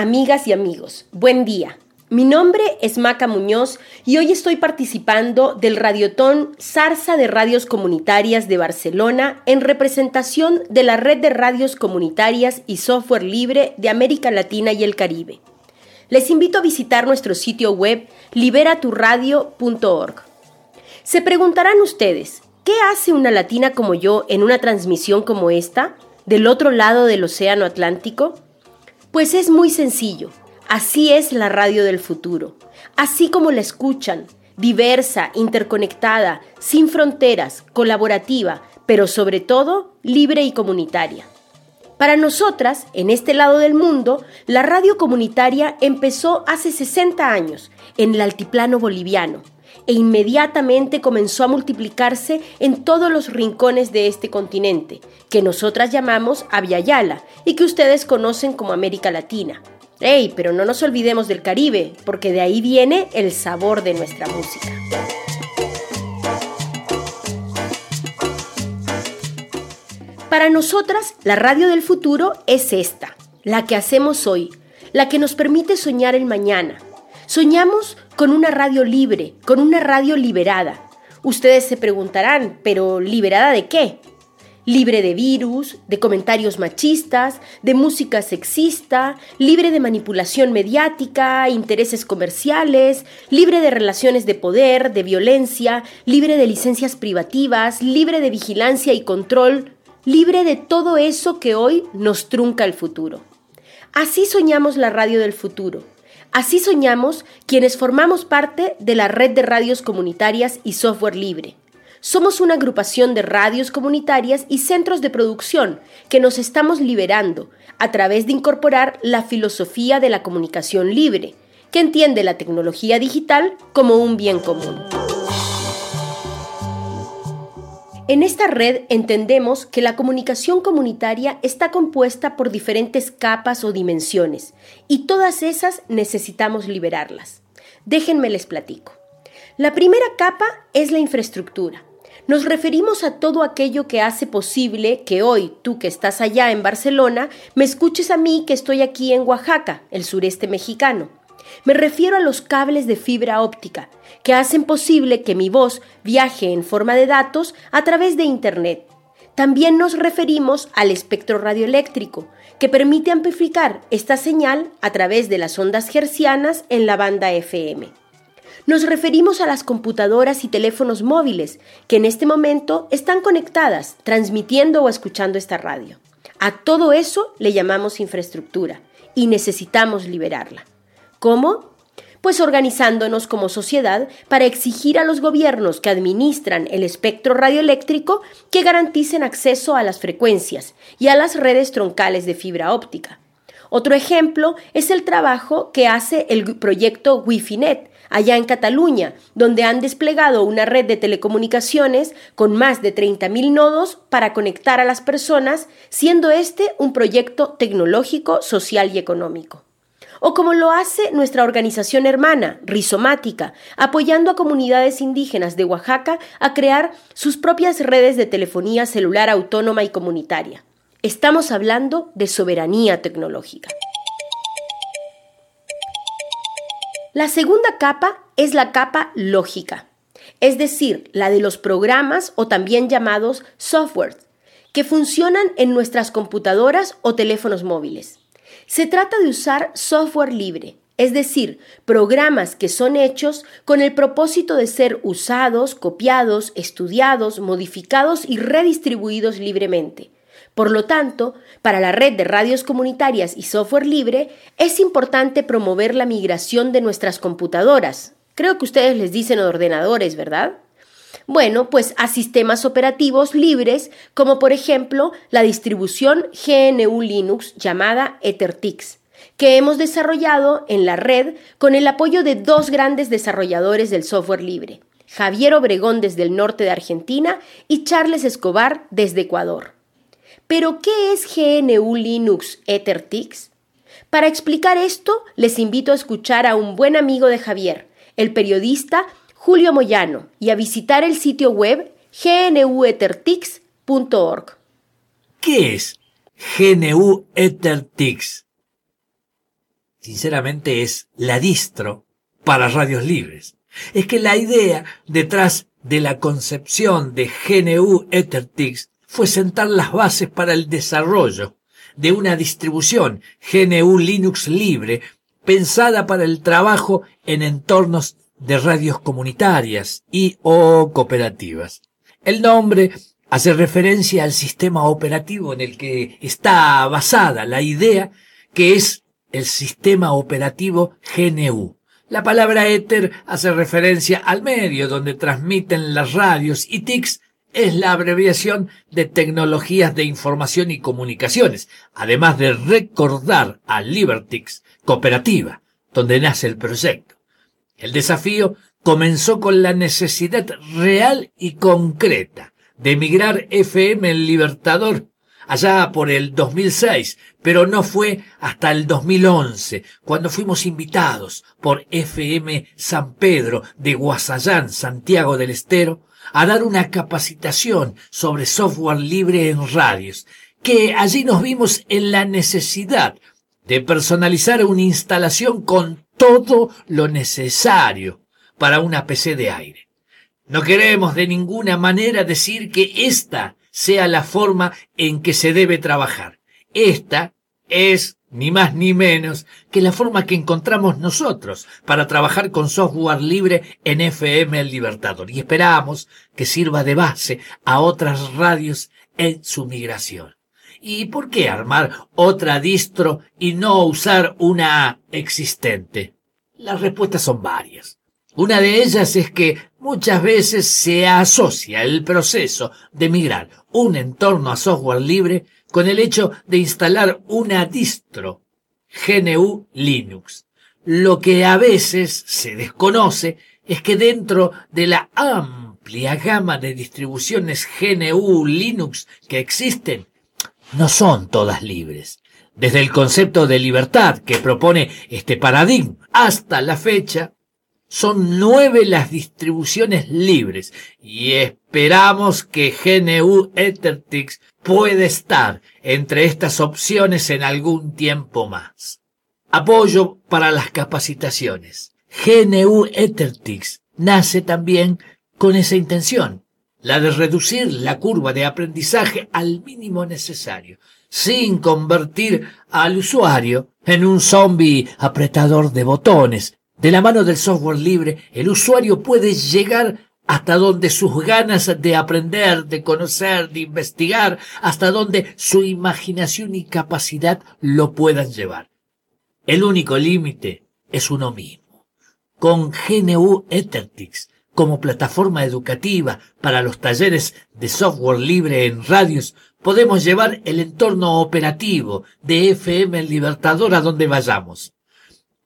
Amigas y amigos, buen día. Mi nombre es Maca Muñoz y hoy estoy participando del Radiotón Zarza de Radios Comunitarias de Barcelona en representación de la Red de Radios Comunitarias y Software Libre de América Latina y el Caribe. Les invito a visitar nuestro sitio web liberaturradio.org. Se preguntarán ustedes, ¿qué hace una latina como yo en una transmisión como esta, del otro lado del Océano Atlántico? Pues es muy sencillo. Así es la radio del futuro. Así como la escuchan, diversa, interconectada, sin fronteras, colaborativa, pero sobre todo libre y comunitaria. Para nosotras, en este lado del mundo, la radio comunitaria empezó hace 60 años en el altiplano boliviano e inmediatamente comenzó a multiplicarse en todos los rincones de este continente, que nosotras llamamos Aviala y que ustedes conocen como América Latina. ¡Ey! Pero no nos olvidemos del Caribe, porque de ahí viene el sabor de nuestra música. Para nosotras, la radio del futuro es esta, la que hacemos hoy, la que nos permite soñar el mañana. Soñamos con una radio libre, con una radio liberada. Ustedes se preguntarán, ¿pero liberada de qué? Libre de virus, de comentarios machistas, de música sexista, libre de manipulación mediática, intereses comerciales, libre de relaciones de poder, de violencia, libre de licencias privativas, libre de vigilancia y control, libre de todo eso que hoy nos trunca el futuro. Así soñamos la radio del futuro Así soñamos quienes formamos parte de la red de radios comunitarias y software libre. Somos una agrupación de radios comunitarias y centros de producción que nos estamos liberando a través de incorporar la filosofía de la comunicación libre, que entiende la tecnología digital como un bien común. En esta red entendemos que la comunicación comunitaria está compuesta por diferentes capas o dimensiones y todas esas necesitamos liberarlas. Déjenme les platico. La primera capa es la infraestructura. Nos referimos a todo aquello que hace posible que hoy, tú que estás allá en Barcelona, me escuches a mí que estoy aquí en Oaxaca, el sureste mexicano. Me refiero a los cables de fibra óptica, que hacen posible que mi voz viaje en forma de datos a través de Internet. También nos referimos al espectro radioeléctrico, que permite amplificar esta señal a través de las ondas hercianas en la banda FM. Nos referimos a las computadoras y teléfonos móviles, que en este momento están conectadas, transmitiendo o escuchando esta radio. A todo eso le llamamos infraestructura y necesitamos liberarla. ¿Cómo? Pues organizándonos como sociedad para exigir a los gobiernos que administran el espectro radioeléctrico que garanticen acceso a las frecuencias y a las redes troncales de fibra óptica. Otro ejemplo es el trabajo que hace el proyecto WiFiNet allá en Cataluña, donde han desplegado una red de telecomunicaciones con más de 30.000 nodos para conectar a las personas, siendo este un proyecto tecnológico, social y económico o como lo hace nuestra organización hermana, Rizomática, apoyando a comunidades indígenas de Oaxaca a crear sus propias redes de telefonía celular autónoma y comunitaria. Estamos hablando de soberanía tecnológica. La segunda capa es la capa lógica, es decir, la de los programas o también llamados software, que funcionan en nuestras computadoras o teléfonos móviles. Se trata de usar software libre, es decir, programas que son hechos con el propósito de ser usados, copiados, estudiados, modificados y redistribuidos libremente. Por lo tanto, para la red de radios comunitarias y software libre, es importante promover la migración de nuestras computadoras. Creo que ustedes les dicen ordenadores, ¿verdad? Bueno, pues a sistemas operativos libres, como por ejemplo la distribución GNU Linux llamada EtherTix, que hemos desarrollado en la red con el apoyo de dos grandes desarrolladores del software libre, Javier Obregón desde el norte de Argentina y Charles Escobar desde Ecuador. Pero, ¿qué es GNU Linux EtherTix? Para explicar esto, les invito a escuchar a un buen amigo de Javier, el periodista Julio Moyano y a visitar el sitio web gnuethertix.org. ¿Qué es GNU Ethertix? sinceramente, es la distro para radios libres. Es que la idea detrás de la concepción de GNU EtherTix fue sentar las bases para el desarrollo de una distribución GNU Linux libre pensada para el trabajo en entornos de radios comunitarias y o cooperativas. El nombre hace referencia al sistema operativo en el que está basada la idea que es el sistema operativo GNU. La palabra éter hace referencia al medio donde transmiten las radios y TICs es la abreviación de tecnologías de información y comunicaciones, además de recordar a Libertix, cooperativa, donde nace el proyecto. El desafío comenzó con la necesidad real y concreta de emigrar FM en Libertador allá por el 2006, pero no fue hasta el 2011, cuando fuimos invitados por FM San Pedro de Guasayán, Santiago del Estero, a dar una capacitación sobre software libre en radios, que allí nos vimos en la necesidad de personalizar una instalación con todo lo necesario para una PC de aire. No queremos de ninguna manera decir que esta sea la forma en que se debe trabajar. Esta es ni más ni menos que la forma que encontramos nosotros para trabajar con software libre en FM El Libertador y esperamos que sirva de base a otras radios en su migración. ¿Y por qué armar otra distro y no usar una existente? Las respuestas son varias. Una de ellas es que muchas veces se asocia el proceso de migrar un entorno a software libre con el hecho de instalar una distro GNU Linux. Lo que a veces se desconoce es que dentro de la amplia gama de distribuciones GNU Linux que existen, no son todas libres. Desde el concepto de libertad que propone este paradigma hasta la fecha, son nueve las distribuciones libres y esperamos que GNU Ethertix pueda estar entre estas opciones en algún tiempo más. Apoyo para las capacitaciones. GNU Ethertix nace también con esa intención, la de reducir la curva de aprendizaje al mínimo necesario, sin convertir al usuario en un zombie apretador de botones de la mano del software libre, el usuario puede llegar hasta donde sus ganas de aprender, de conocer, de investigar, hasta donde su imaginación y capacidad lo puedan llevar. El único límite es uno mismo. Con GNU Ethertix como plataforma educativa para los talleres de software libre en radios, podemos llevar el entorno operativo de FM Libertador a donde vayamos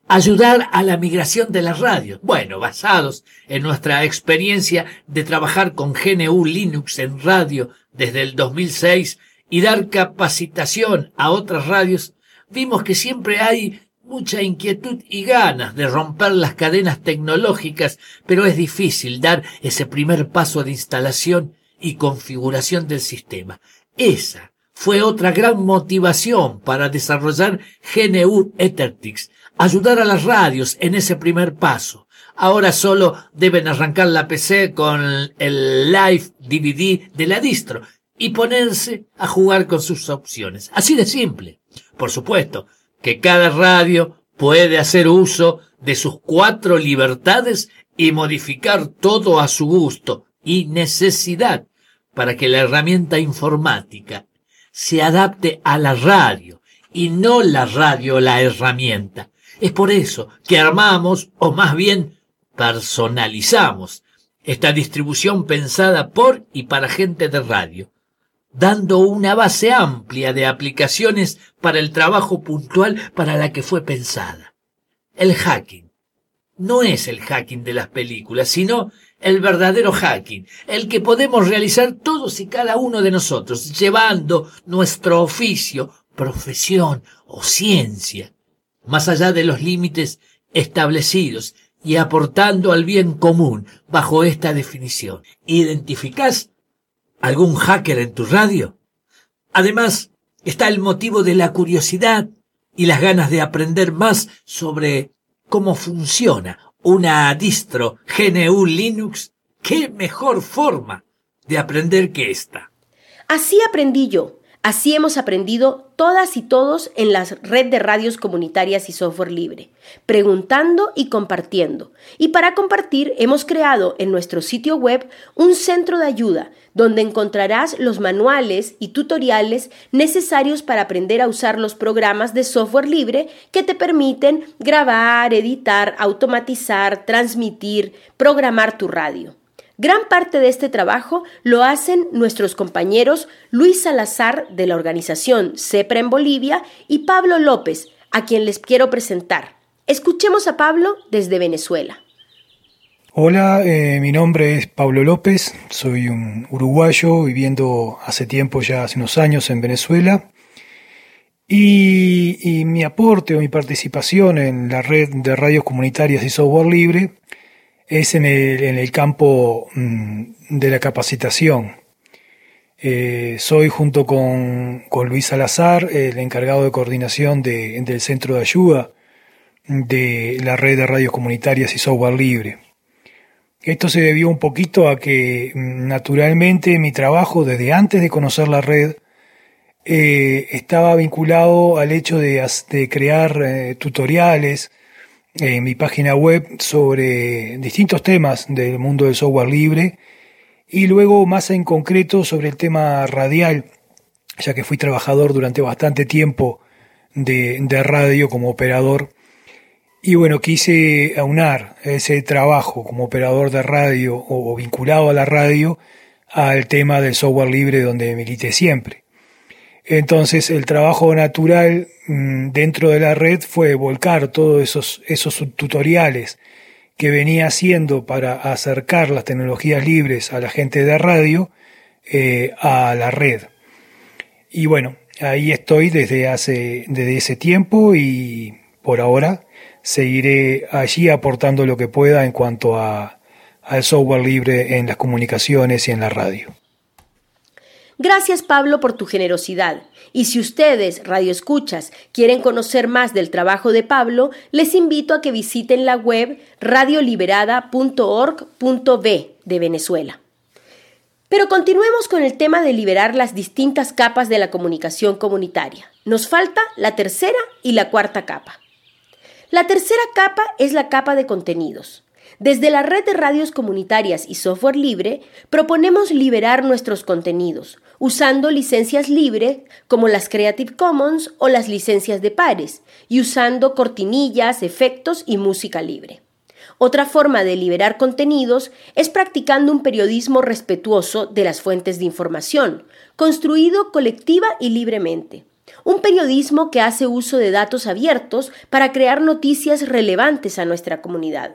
ayudar a la migración de las radios. Bueno, basados en nuestra experiencia de trabajar con GNU Linux en radio desde el 2006 y dar capacitación a otras radios, vimos que siempre hay mucha inquietud y ganas de romper las cadenas tecnológicas, pero es difícil dar ese primer paso de instalación y configuración del sistema. Esa fue otra gran motivación para desarrollar GNU Ethertix, ayudar a las radios en ese primer paso. Ahora solo deben arrancar la PC con el Live DVD de la distro y ponerse a jugar con sus opciones. Así de simple. Por supuesto que cada radio puede hacer uso de sus cuatro libertades y modificar todo a su gusto y necesidad para que la herramienta informática se adapte a la radio y no la radio la herramienta. Es por eso que armamos, o más bien personalizamos, esta distribución pensada por y para gente de radio, dando una base amplia de aplicaciones para el trabajo puntual para la que fue pensada. El hacking no es el hacking de las películas, sino el verdadero hacking, el que podemos realizar todos y cada uno de nosotros, llevando nuestro oficio, profesión o ciencia más allá de los límites establecidos y aportando al bien común bajo esta definición. ¿Identificás algún hacker en tu radio? Además, está el motivo de la curiosidad y las ganas de aprender más sobre cómo funciona una distro GNU Linux, ¿qué mejor forma de aprender que esta? Así aprendí yo. Así hemos aprendido todas y todos en la red de radios comunitarias y software libre, preguntando y compartiendo. Y para compartir hemos creado en nuestro sitio web un centro de ayuda donde encontrarás los manuales y tutoriales necesarios para aprender a usar los programas de software libre que te permiten grabar, editar, automatizar, transmitir, programar tu radio. Gran parte de este trabajo lo hacen nuestros compañeros Luis Salazar de la organización CEPRA en Bolivia y Pablo López, a quien les quiero presentar. Escuchemos a Pablo desde Venezuela. Hola, eh, mi nombre es Pablo López, soy un uruguayo viviendo hace tiempo, ya hace unos años en Venezuela. Y, y mi aporte o mi participación en la red de radios comunitarias y software libre es en el, en el campo mm, de la capacitación. Eh, soy junto con, con, Luis Salazar el encargado de coordinación de, del centro de ayuda de la red de radios comunitarias y software libre. Esto se debió un poquito a que mm, naturalmente mi trabajo desde antes de conocer la red eh, estaba vinculado al hecho de, de crear eh, tutoriales, en mi página web sobre distintos temas del mundo del software libre y luego más en concreto sobre el tema radial, ya que fui trabajador durante bastante tiempo de, de radio como operador. Y bueno, quise aunar ese trabajo como operador de radio o vinculado a la radio al tema del software libre donde milité siempre. Entonces el trabajo natural mm, dentro de la red fue volcar todos esos, esos tutoriales que venía haciendo para acercar las tecnologías libres a la gente de radio eh, a la red. Y bueno, ahí estoy desde hace desde ese tiempo y por ahora seguiré allí aportando lo que pueda en cuanto a, al software libre en las comunicaciones y en la radio. Gracias Pablo por tu generosidad. Y si ustedes, Radio Escuchas, quieren conocer más del trabajo de Pablo, les invito a que visiten la web radioliberada.org.b de Venezuela. Pero continuemos con el tema de liberar las distintas capas de la comunicación comunitaria. Nos falta la tercera y la cuarta capa. La tercera capa es la capa de contenidos. Desde la red de radios comunitarias y software libre, proponemos liberar nuestros contenidos, usando licencias libres como las Creative Commons o las licencias de pares, y usando cortinillas, efectos y música libre. Otra forma de liberar contenidos es practicando un periodismo respetuoso de las fuentes de información, construido colectiva y libremente. Un periodismo que hace uso de datos abiertos para crear noticias relevantes a nuestra comunidad.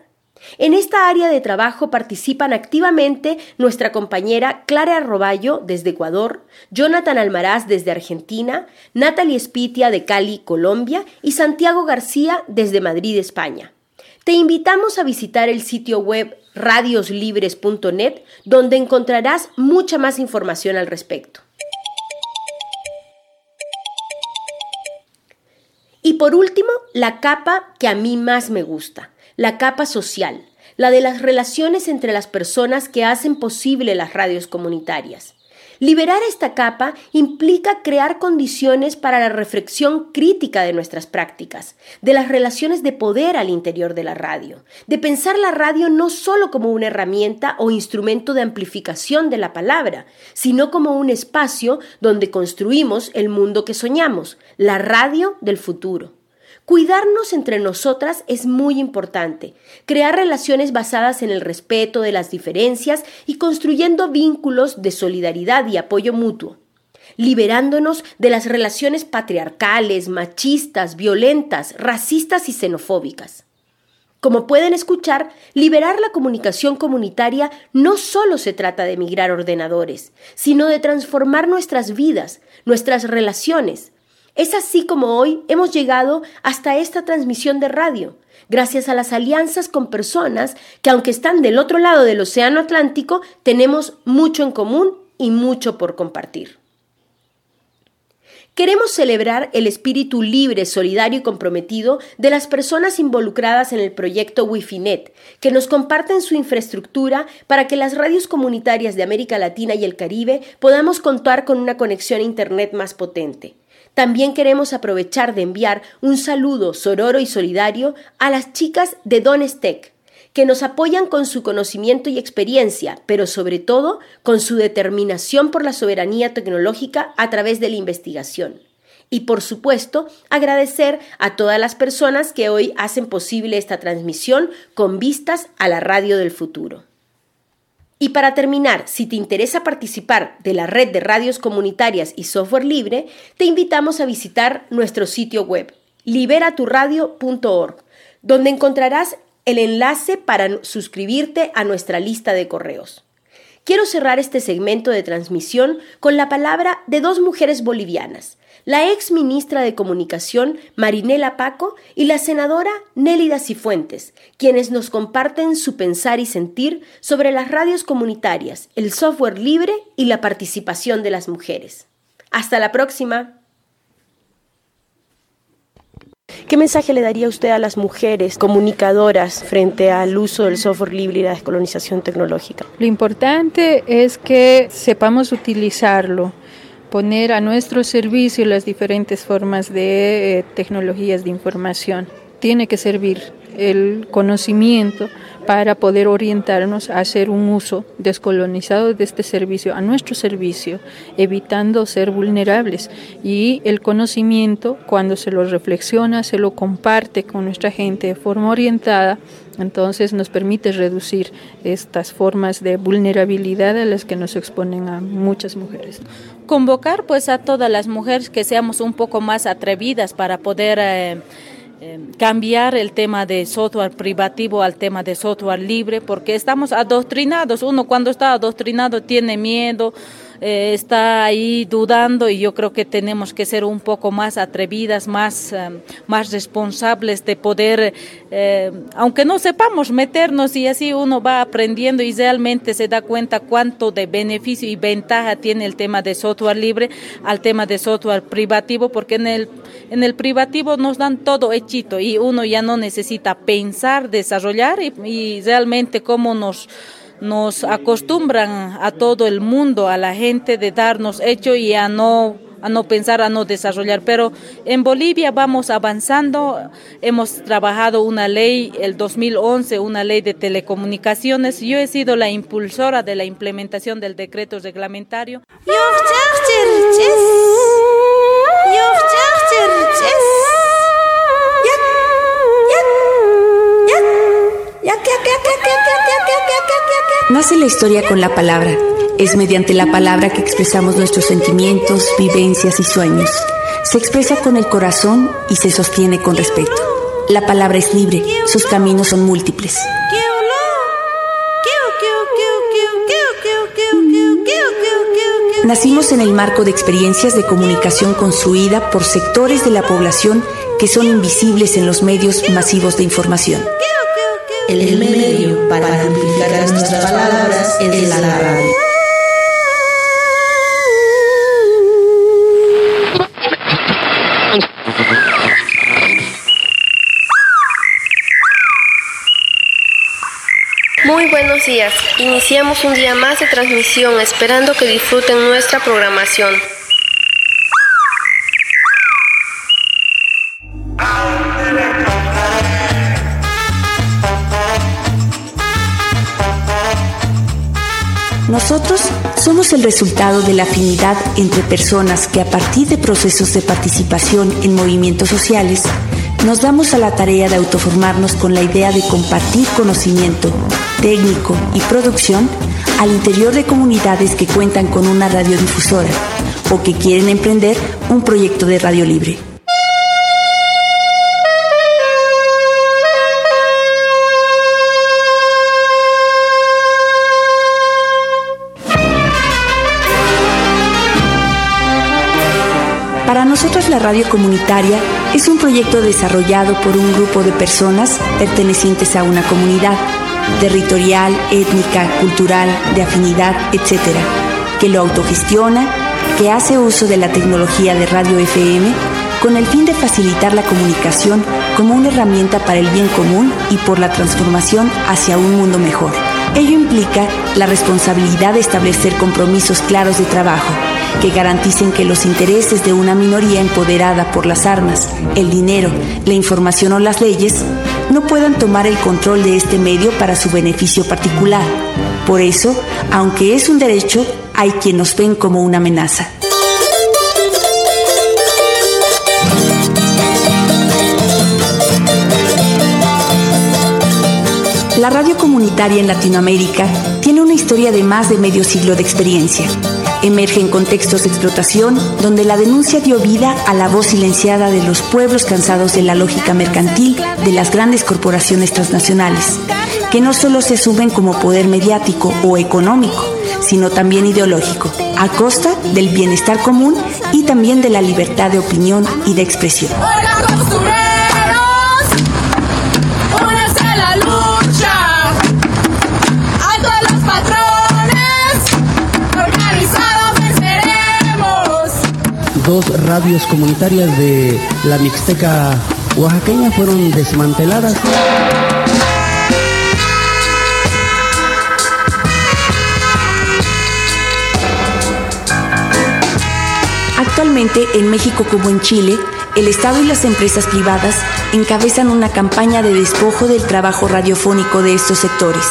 En esta área de trabajo participan activamente nuestra compañera Clara Arroballo desde Ecuador, Jonathan Almaraz desde Argentina, Natalie Spitia de Cali, Colombia y Santiago García desde Madrid, España. Te invitamos a visitar el sitio web radioslibres.net donde encontrarás mucha más información al respecto. Y por último, la capa que a mí más me gusta, la capa social, la de las relaciones entre las personas que hacen posible las radios comunitarias. Liberar esta capa implica crear condiciones para la reflexión crítica de nuestras prácticas, de las relaciones de poder al interior de la radio, de pensar la radio no solo como una herramienta o instrumento de amplificación de la palabra, sino como un espacio donde construimos el mundo que soñamos, la radio del futuro. Cuidarnos entre nosotras es muy importante, crear relaciones basadas en el respeto de las diferencias y construyendo vínculos de solidaridad y apoyo mutuo, liberándonos de las relaciones patriarcales, machistas, violentas, racistas y xenofóbicas. Como pueden escuchar, liberar la comunicación comunitaria no solo se trata de migrar ordenadores, sino de transformar nuestras vidas, nuestras relaciones, es así como hoy hemos llegado hasta esta transmisión de radio, gracias a las alianzas con personas que aunque están del otro lado del Océano Atlántico, tenemos mucho en común y mucho por compartir. queremos celebrar el espíritu libre, solidario y comprometido de las personas involucradas en el proyecto WifiNet, que nos comparten su infraestructura para que las radios comunitarias de América Latina y el Caribe podamos contar con una conexión a Internet más potente. También queremos aprovechar de enviar un saludo sororo y solidario a las chicas de Donestec, que nos apoyan con su conocimiento y experiencia, pero sobre todo con su determinación por la soberanía tecnológica a través de la investigación. Y por supuesto, agradecer a todas las personas que hoy hacen posible esta transmisión con vistas a la radio del futuro. Y para terminar, si te interesa participar de la red de radios comunitarias y software libre, te invitamos a visitar nuestro sitio web liberaturradio.org, donde encontrarás el enlace para suscribirte a nuestra lista de correos. Quiero cerrar este segmento de transmisión con la palabra de dos mujeres bolivianas, la ex ministra de Comunicación Marinela Paco y la senadora Nélida Cifuentes, quienes nos comparten su pensar y sentir sobre las radios comunitarias, el software libre y la participación de las mujeres. Hasta la próxima. ¿Qué mensaje le daría usted a las mujeres comunicadoras frente al uso del software libre y la descolonización tecnológica? Lo importante es que sepamos utilizarlo, poner a nuestro servicio las diferentes formas de eh, tecnologías de información. Tiene que servir el conocimiento para poder orientarnos a hacer un uso descolonizado de este servicio a nuestro servicio, evitando ser vulnerables. Y el conocimiento, cuando se lo reflexiona, se lo comparte con nuestra gente de forma orientada, entonces nos permite reducir estas formas de vulnerabilidad a las que nos exponen a muchas mujeres. Convocar pues a todas las mujeres que seamos un poco más atrevidas para poder... Eh, Em, cambiar el tema de software privativo al tema de software libre, porque estamos adoctrinados. Uno cuando está adoctrinado tiene miedo, eh, está ahí dudando y yo creo que tenemos que ser un poco más atrevidas, más, eh, más responsables de poder, eh, aunque no sepamos meternos y así uno va aprendiendo y realmente se da cuenta cuánto de beneficio y ventaja tiene el tema de software libre al tema de software privativo, porque en el, en el privativo nos dan todo hechito y uno ya no necesita pensar, desarrollar y realmente cómo nos nos acostumbran a todo el mundo, a la gente de darnos hecho y a no a no pensar, a no desarrollar. Pero en Bolivia vamos avanzando. Hemos trabajado una ley, el 2011, una ley de telecomunicaciones. Yo he sido la impulsora de la implementación del decreto reglamentario. Nace la historia con la palabra. Es mediante la palabra que expresamos nuestros sentimientos, vivencias y sueños. Se expresa con el corazón y se sostiene con respeto. La palabra es libre, sus caminos son múltiples. Nacimos en el marco de experiencias de comunicación construida por sectores de la población que son invisibles en los medios masivos de información. El medio para amplificar nuestras palabras es la radio. Muy buenos días. Iniciamos un día más de transmisión esperando que disfruten nuestra programación. Nosotros somos el resultado de la afinidad entre personas que a partir de procesos de participación en movimientos sociales nos damos a la tarea de autoformarnos con la idea de compartir conocimiento técnico y producción al interior de comunidades que cuentan con una radiodifusora o que quieren emprender un proyecto de radio libre. Nosotros la radio comunitaria es un proyecto desarrollado por un grupo de personas pertenecientes a una comunidad territorial, étnica, cultural, de afinidad, etc., que lo autogestiona, que hace uso de la tecnología de radio FM con el fin de facilitar la comunicación como una herramienta para el bien común y por la transformación hacia un mundo mejor. Ello implica la responsabilidad de establecer compromisos claros de trabajo que garanticen que los intereses de una minoría empoderada por las armas, el dinero, la información o las leyes no puedan tomar el control de este medio para su beneficio particular. Por eso, aunque es un derecho, hay quien nos ven como una amenaza. La radio comunitaria en Latinoamérica tiene una historia de más de medio siglo de experiencia. Emerge en contextos de explotación donde la denuncia dio vida a la voz silenciada de los pueblos cansados de la lógica mercantil de las grandes corporaciones transnacionales, que no solo se asumen como poder mediático o económico, sino también ideológico, a costa del bienestar común y también de la libertad de opinión y de expresión. Dos radios comunitarias de la Mixteca oaxaqueña fueron desmanteladas. Actualmente, en México como en Chile, el Estado y las empresas privadas encabezan una campaña de despojo del trabajo radiofónico de estos sectores.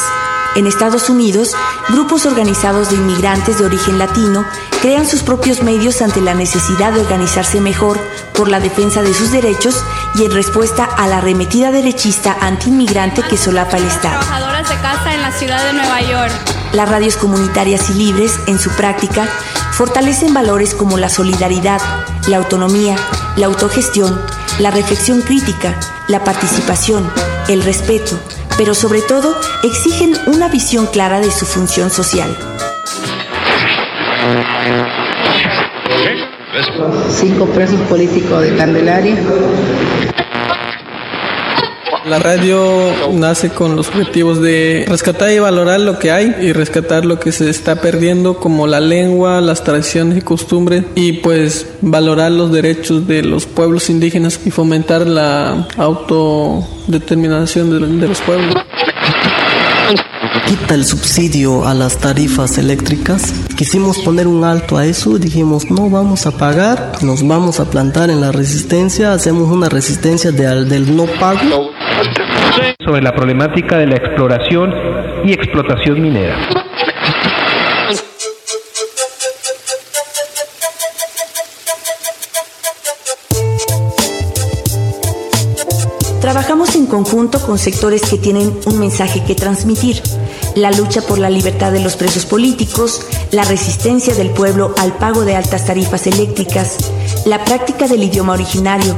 En Estados Unidos, grupos organizados de inmigrantes de origen latino crean sus propios medios ante la necesidad de organizarse mejor por la defensa de sus derechos y en respuesta a la arremetida derechista antiinmigrante que solapa el Estado. Trabajadoras de casa en la ciudad de Nueva York. Las radios comunitarias y libres, en su práctica, fortalecen valores como la solidaridad, la autonomía, la autogestión, la reflexión crítica, la participación, el respeto, pero sobre todo exigen una visión clara de su función social. Cinco presos políticos de Candelaria. La radio nace con los objetivos de rescatar y valorar lo que hay y rescatar lo que se está perdiendo como la lengua, las tradiciones y costumbres y pues valorar los derechos de los pueblos indígenas y fomentar la autodeterminación de, los pueblos quita el subsidio a las tarifas eléctricas. Quisimos poner un alto a eso, dijimos no vamos a pagar, nos vamos a plantar en la resistencia, hacemos una resistencia del no pago. Sobre la problemática de la exploración y explotación minera. Trabajamos en conjunto con sectores que tienen un mensaje que transmitir. La lucha por la libertad de los presos políticos, la resistencia del pueblo al pago de altas tarifas eléctricas, la práctica del idioma originario,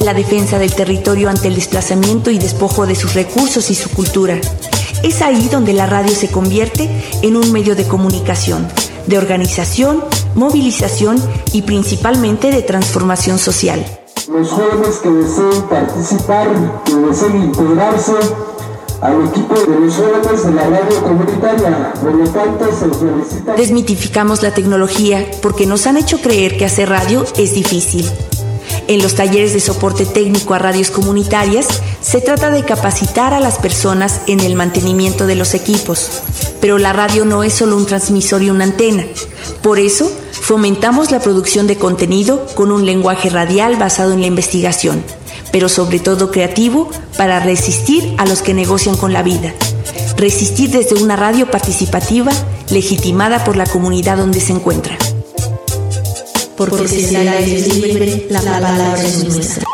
la defensa del territorio ante el desplazamiento y despojo de sus recursos y su cultura. Es ahí donde la radio se convierte en un medio de comunicación, de organización, movilización y principalmente de transformación social los jóvenes que deseen participar, que deseen integrarse al equipo de jóvenes de la radio comunitaria. Por lo tanto, se. Desmitificamos la tecnología porque nos han hecho creer que hacer radio es difícil. En los talleres de soporte técnico a radios comunitarias se trata de capacitar a las personas en el mantenimiento de los equipos. Pero la radio no es solo un transmisor y una antena. Por eso, Fomentamos la producción de contenido con un lenguaje radial basado en la investigación, pero sobre todo creativo para resistir a los que negocian con la vida. Resistir desde una radio participativa legitimada por la comunidad donde se encuentra. Porque si la es libre, la palabra es nuestra.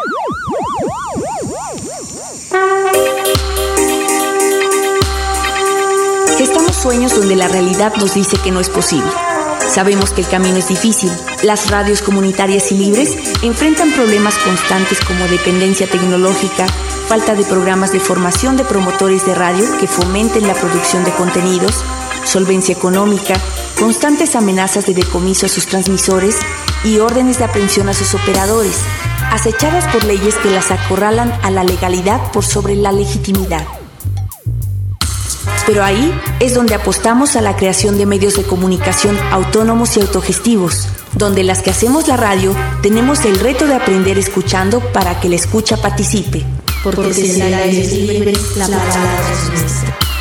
Estamos sueños donde la realidad nos dice que no es posible Sabemos que el camino es difícil. Las radios comunitarias y libres enfrentan problemas constantes como dependencia tecnológica, falta de programas de formación de promotores de radio que fomenten la producción de contenidos, solvencia económica, constantes amenazas de decomiso a sus transmisores y órdenes de aprehensión a sus operadores, acechadas por leyes que las acorralan a la legalidad por sobre la legitimidad. Pero ahí es donde apostamos a la creación de medios de comunicación autónomos y autogestivos, donde las que hacemos la radio tenemos el reto de aprender escuchando para que la escucha participe. Porque, si aire es libre, la palabra es nuestra.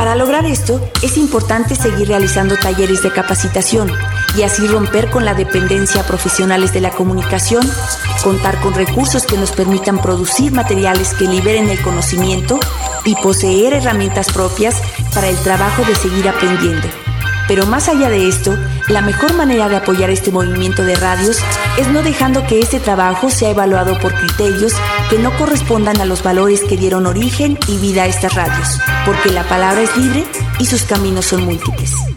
Para lograr esto, es importante seguir realizando talleres de capacitación y así romper con la dependencia a profesionales de la comunicación, contar con recursos que nos permitan producir materiales que liberen el conocimiento y poseer herramientas propias para el trabajo de seguir aprendiendo. Pero más allá de esto, la mejor manera de apoyar este movimiento de radios es no dejando que este trabajo sea evaluado por criterios que no correspondan a los valores que dieron origen y vida a estas radios, porque la palabra es libre y sus caminos son múltiples.